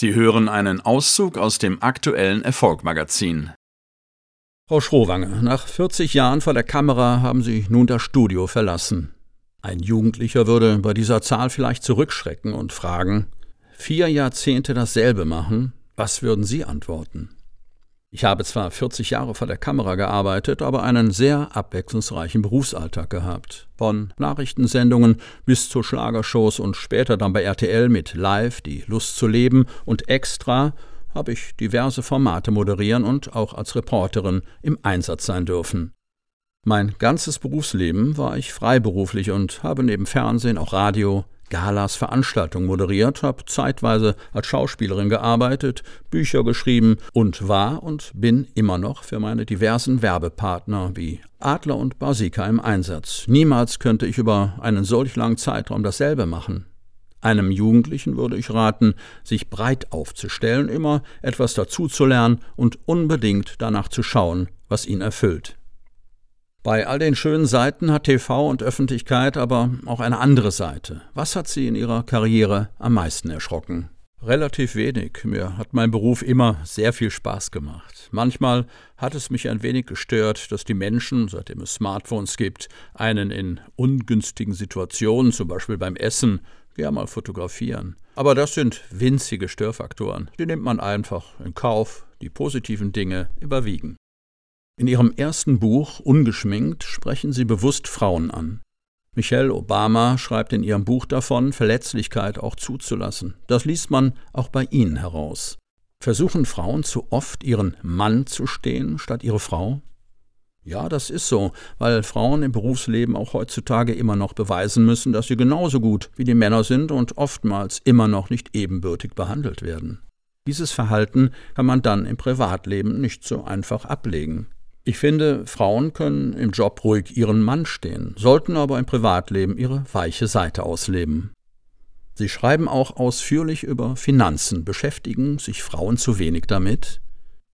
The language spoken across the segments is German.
Sie hören einen Auszug aus dem aktuellen Erfolgmagazin. Frau Schrowange, nach 40 Jahren vor der Kamera haben Sie nun das Studio verlassen. Ein Jugendlicher würde bei dieser Zahl vielleicht zurückschrecken und fragen, vier Jahrzehnte dasselbe machen, was würden Sie antworten? Ich habe zwar 40 Jahre vor der Kamera gearbeitet, aber einen sehr abwechslungsreichen Berufsalltag gehabt. Von Nachrichtensendungen bis zu Schlagershows und später dann bei RTL mit Live, die Lust zu leben und Extra habe ich diverse Formate moderieren und auch als Reporterin im Einsatz sein dürfen. Mein ganzes Berufsleben war ich freiberuflich und habe neben Fernsehen auch Radio, Galas Veranstaltungen moderiert, habe zeitweise als Schauspielerin gearbeitet, Bücher geschrieben und war und bin immer noch für meine diversen Werbepartner wie Adler und Basika im Einsatz. Niemals könnte ich über einen solch langen Zeitraum dasselbe machen. Einem Jugendlichen würde ich raten, sich breit aufzustellen, immer etwas dazuzulernen und unbedingt danach zu schauen, was ihn erfüllt. Bei all den schönen Seiten hat TV und Öffentlichkeit aber auch eine andere Seite. Was hat Sie in Ihrer Karriere am meisten erschrocken? Relativ wenig. Mir hat mein Beruf immer sehr viel Spaß gemacht. Manchmal hat es mich ein wenig gestört, dass die Menschen, seitdem es Smartphones gibt, einen in ungünstigen Situationen, zum Beispiel beim Essen, gern mal fotografieren. Aber das sind winzige Störfaktoren. Die nimmt man einfach in Kauf. Die positiven Dinge überwiegen. In ihrem ersten Buch Ungeschminkt sprechen sie bewusst Frauen an. Michelle Obama schreibt in ihrem Buch davon, Verletzlichkeit auch zuzulassen. Das liest man auch bei Ihnen heraus. Versuchen Frauen zu oft ihren Mann zu stehen statt ihre Frau? Ja, das ist so, weil Frauen im Berufsleben auch heutzutage immer noch beweisen müssen, dass sie genauso gut wie die Männer sind und oftmals immer noch nicht ebenbürtig behandelt werden. Dieses Verhalten kann man dann im Privatleben nicht so einfach ablegen. Ich finde, Frauen können im Job ruhig ihren Mann stehen, sollten aber im Privatleben ihre weiche Seite ausleben. Sie schreiben auch ausführlich über Finanzen. Beschäftigen sich Frauen zu wenig damit?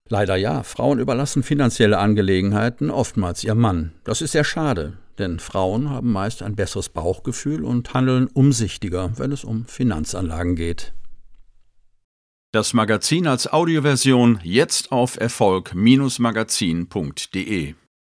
Leider ja, Frauen überlassen finanzielle Angelegenheiten oftmals ihr Mann. Das ist sehr schade, denn Frauen haben meist ein besseres Bauchgefühl und handeln umsichtiger, wenn es um Finanzanlagen geht. Das Magazin als Audioversion jetzt auf Erfolg-magazin.de